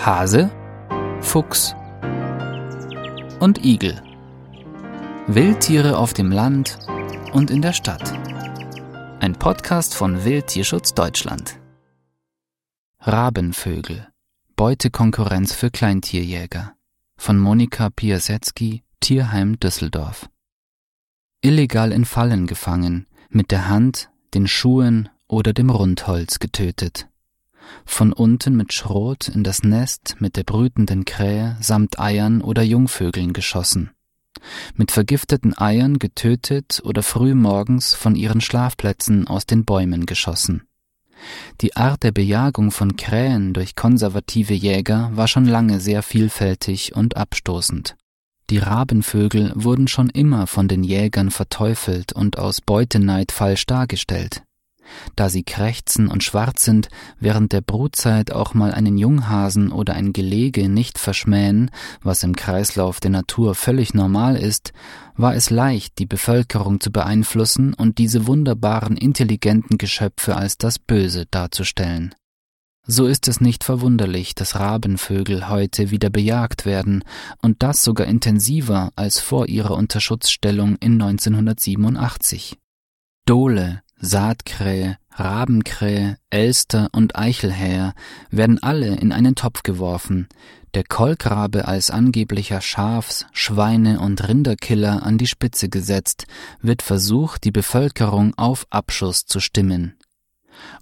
Hase, Fuchs und Igel. Wildtiere auf dem Land und in der Stadt. Ein Podcast von Wildtierschutz Deutschland. Rabenvögel. Beutekonkurrenz für Kleintierjäger. Von Monika Piasecki, Tierheim Düsseldorf. Illegal in Fallen gefangen, mit der Hand, den Schuhen oder dem Rundholz getötet von unten mit Schrot in das Nest mit der brütenden Krähe samt Eiern oder Jungvögeln geschossen, mit vergifteten Eiern getötet oder früh morgens von ihren Schlafplätzen aus den Bäumen geschossen. Die Art der Bejagung von Krähen durch konservative Jäger war schon lange sehr vielfältig und abstoßend. Die Rabenvögel wurden schon immer von den Jägern verteufelt und aus Beuteneid falsch dargestellt da sie krächzen und schwarz sind, während der Brutzeit auch mal einen Junghasen oder ein Gelege nicht verschmähen, was im Kreislauf der Natur völlig normal ist, war es leicht, die Bevölkerung zu beeinflussen und diese wunderbaren intelligenten Geschöpfe als das Böse darzustellen. So ist es nicht verwunderlich, dass Rabenvögel heute wieder bejagt werden, und das sogar intensiver als vor ihrer Unterschutzstellung in 1987. Dole, Saatkrähe, Rabenkrähe, Elster und Eichelhäher werden alle in einen Topf geworfen, der Kolkrabe als angeblicher Schafs-, Schweine- und Rinderkiller an die Spitze gesetzt, wird versucht, die Bevölkerung auf Abschuss zu stimmen.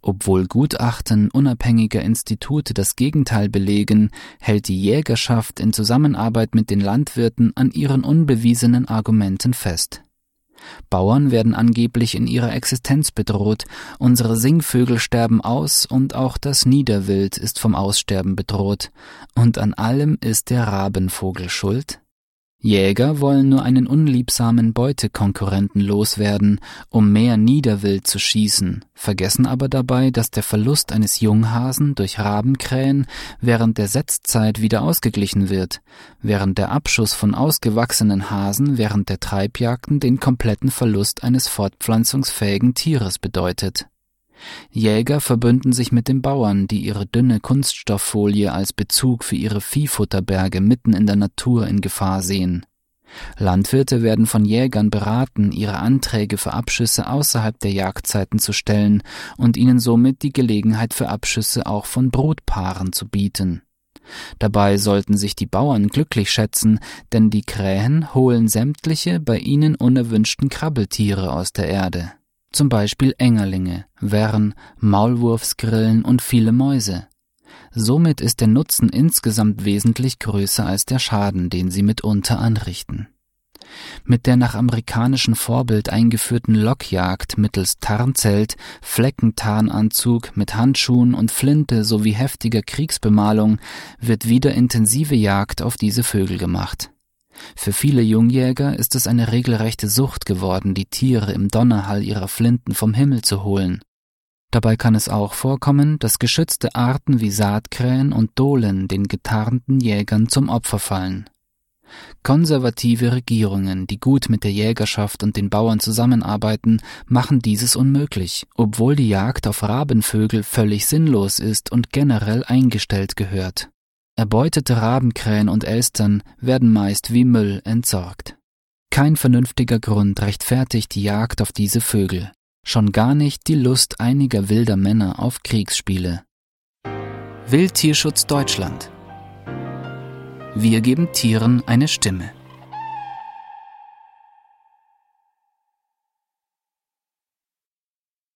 Obwohl Gutachten unabhängiger Institute das Gegenteil belegen, hält die Jägerschaft in Zusammenarbeit mit den Landwirten an ihren unbewiesenen Argumenten fest. Bauern werden angeblich in ihrer Existenz bedroht, unsere Singvögel sterben aus und auch das Niederwild ist vom Aussterben bedroht. Und an allem ist der Rabenvogel schuld? Jäger wollen nur einen unliebsamen Beutekonkurrenten loswerden, um mehr Niederwild zu schießen, vergessen aber dabei, dass der Verlust eines Junghasen durch Rabenkrähen während der Setzzeit wieder ausgeglichen wird, während der Abschuss von ausgewachsenen Hasen während der Treibjagden den kompletten Verlust eines fortpflanzungsfähigen Tieres bedeutet. Jäger verbünden sich mit den Bauern, die ihre dünne Kunststofffolie als Bezug für ihre Viehfutterberge mitten in der Natur in Gefahr sehen. Landwirte werden von Jägern beraten, ihre Anträge für Abschüsse außerhalb der Jagdzeiten zu stellen und ihnen somit die Gelegenheit für Abschüsse auch von Brutpaaren zu bieten. Dabei sollten sich die Bauern glücklich schätzen, denn die Krähen holen sämtliche bei ihnen unerwünschten Krabbeltiere aus der Erde zum Beispiel Engerlinge, Wern, Maulwurfsgrillen und viele Mäuse. Somit ist der Nutzen insgesamt wesentlich größer als der Schaden, den sie mitunter anrichten. Mit der nach amerikanischem Vorbild eingeführten Lockjagd mittels Tarnzelt, Fleckentarnanzug mit Handschuhen und Flinte sowie heftiger Kriegsbemalung wird wieder intensive Jagd auf diese Vögel gemacht. Für viele Jungjäger ist es eine regelrechte Sucht geworden, die Tiere im Donnerhall ihrer Flinten vom Himmel zu holen. Dabei kann es auch vorkommen, dass geschützte Arten wie Saatkrähen und Dohlen den getarnten Jägern zum Opfer fallen. Konservative Regierungen, die gut mit der Jägerschaft und den Bauern zusammenarbeiten, machen dieses unmöglich, obwohl die Jagd auf Rabenvögel völlig sinnlos ist und generell eingestellt gehört. Erbeutete Rabenkrähen und Elstern werden meist wie Müll entsorgt. Kein vernünftiger Grund rechtfertigt die Jagd auf diese Vögel, schon gar nicht die Lust einiger wilder Männer auf Kriegsspiele. Wildtierschutz Deutschland Wir geben Tieren eine Stimme.